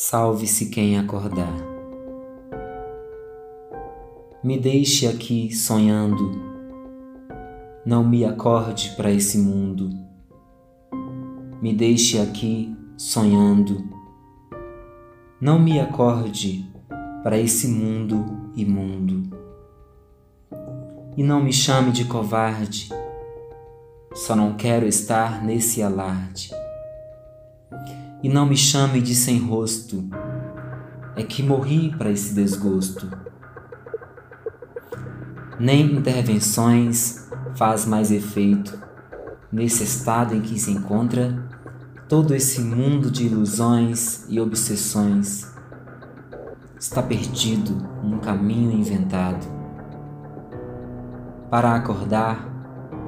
Salve-se quem acordar. Me deixe aqui sonhando, não me acorde para esse mundo. Me deixe aqui sonhando, não me acorde para esse mundo imundo. E não me chame de covarde, só não quero estar nesse alarde e não me chame de sem rosto, é que morri para esse desgosto. Nem intervenções faz mais efeito nesse estado em que se encontra todo esse mundo de ilusões e obsessões. Está perdido num caminho inventado. Para acordar,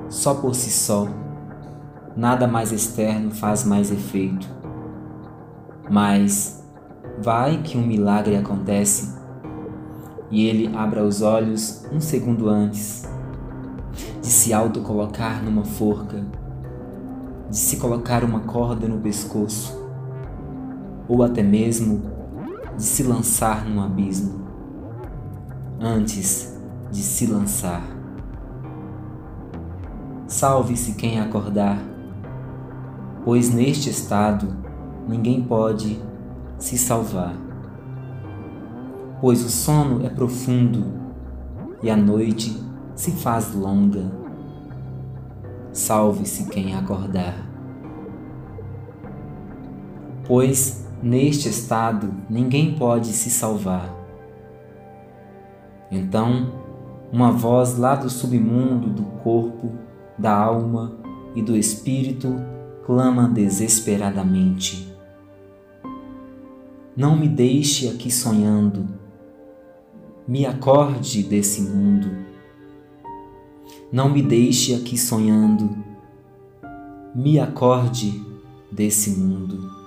só por si só, nada mais externo faz mais efeito mas vai que um milagre acontece e ele abra os olhos um segundo antes de se autocolocar numa forca, de se colocar uma corda no pescoço, ou até mesmo de se lançar num abismo, antes de se lançar. Salve-se quem acordar, pois neste estado ninguém pode se salvar. Pois o sono é profundo e a noite se faz longa. Salve-se quem acordar. Pois neste estado ninguém pode se salvar. Então, uma voz lá do submundo do corpo, da alma e do espírito clama desesperadamente não me deixe aqui sonhando. Me acorde desse mundo. Não me deixe aqui sonhando. Me acorde desse mundo.